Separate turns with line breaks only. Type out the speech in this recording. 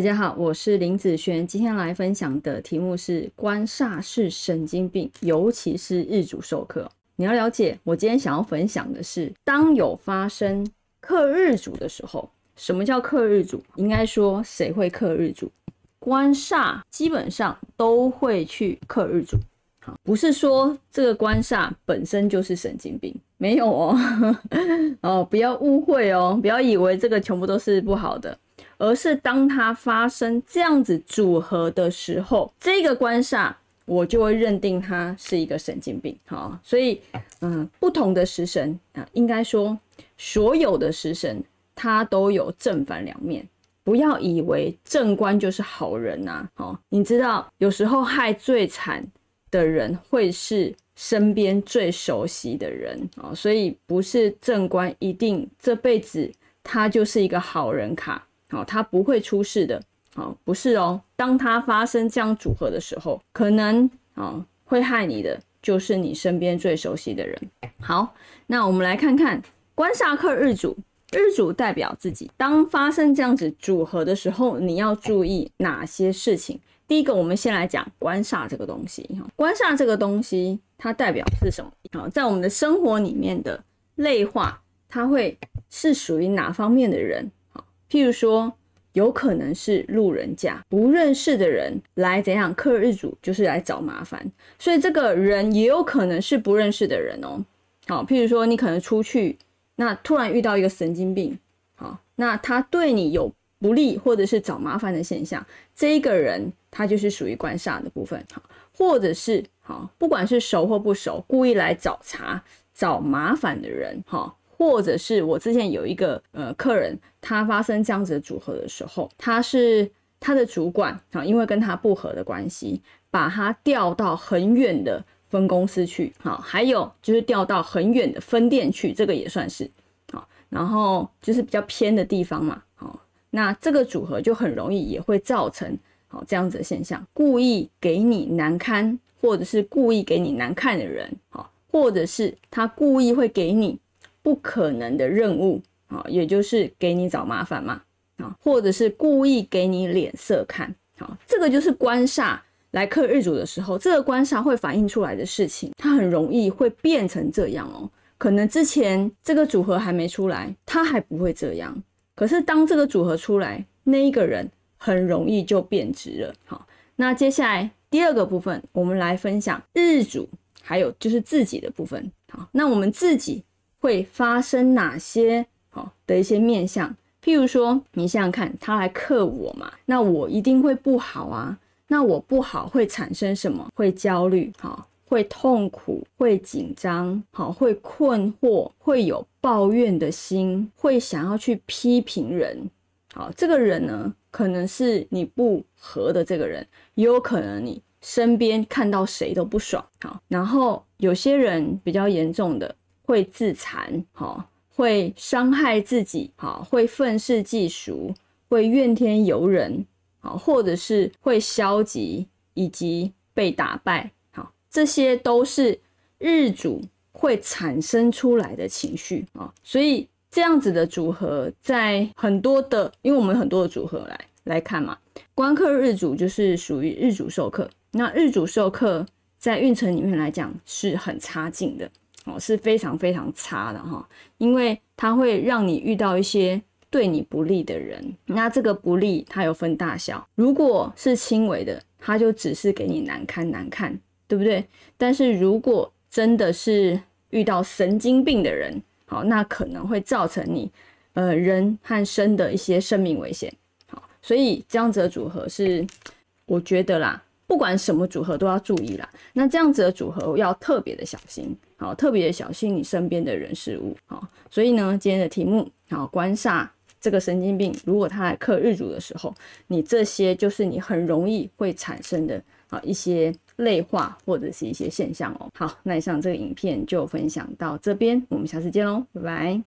大家好，我是林子轩，今天来分享的题目是官煞是神经病，尤其是日主授课。你要了解，我今天想要分享的是，当有发生克日主的时候，什么叫克日主？应该说谁会克日主？官煞基本上都会去克日主。不是说这个官煞本身就是神经病，没有哦，哦，不要误会哦，不要以为这个全部都是不好的。而是当它发生这样子组合的时候，这个官煞我就会认定它是一个神经病。好，所以嗯，不同的食神啊，应该说所有的食神它都有正反两面，不要以为正官就是好人呐。好，你知道有时候害最惨的人会是身边最熟悉的人啊，所以不是正官一定这辈子他就是一个好人卡。好，他不会出事的。好，不是哦。当他发生这样组合的时候，可能啊会害你的就是你身边最熟悉的人。好，那我们来看看官煞克日主，日主代表自己。当发生这样子组合的时候，你要注意哪些事情？第一个，我们先来讲官煞这个东西。哈，官煞这个东西它代表是什么？好，在我们的生活里面的类化，它会是属于哪方面的人？譬如说，有可能是路人甲不认识的人来怎样克日主，就是来找麻烦，所以这个人也有可能是不认识的人哦。好，譬如说你可能出去，那突然遇到一个神经病，好，那他对你有不利或者是找麻烦的现象，这一个人他就是属于官煞的部分，好，或者是好，不管是熟或不熟，故意来找茬、找麻烦的人，哈。或者是我之前有一个呃客人，他发生这样子的组合的时候，他是他的主管啊，因为跟他不合的关系，把他调到很远的分公司去，好，还有就是调到很远的分店去，这个也算是好，然后就是比较偏的地方嘛，好，那这个组合就很容易也会造成好这样子的现象，故意给你难堪，或者是故意给你难看的人，好，或者是他故意会给你。不可能的任务啊，也就是给你找麻烦嘛啊，或者是故意给你脸色看啊，这个就是官煞来克日主的时候，这个官煞会反映出来的事情，它很容易会变成这样哦。可能之前这个组合还没出来，他还不会这样，可是当这个组合出来，那一个人很容易就变质了。好，那接下来第二个部分，我们来分享日主还有就是自己的部分。好，那我们自己。会发生哪些好的一些面相？譬如说，你想想看，他来克我嘛，那我一定会不好啊。那我不好会产生什么？会焦虑，好，会痛苦，会紧张，好，会困惑，会有抱怨的心，会想要去批评人。好，这个人呢，可能是你不和的这个人，也有可能你身边看到谁都不爽。好，然后有些人比较严重的。会自残，哈，会伤害自己，哈，会愤世嫉俗，会怨天尤人，好，或者是会消极，以及被打败，好，这些都是日主会产生出来的情绪啊。所以这样子的组合，在很多的，因为我们很多的组合来来看嘛，官克日主就是属于日主授课，那日主授课在运程里面来讲是很差劲的。哦，是非常非常差的哈，因为它会让你遇到一些对你不利的人。那这个不利，它有分大小。如果是轻微的，它就只是给你难堪难看，对不对？但是如果真的是遇到神经病的人，好，那可能会造成你呃人和生的一些生命危险。好，所以这样子的组合是，我觉得啦。不管什么组合都要注意啦。那这样子的组合要特别的小心，好，特别的小心你身边的人事物，好。所以呢，今天的题目，好，官煞这个神经病，如果他来克日主的时候，你这些就是你很容易会产生的啊一些类化或者是一些现象哦。好，那以上这个影片就分享到这边，我们下次见喽，拜拜。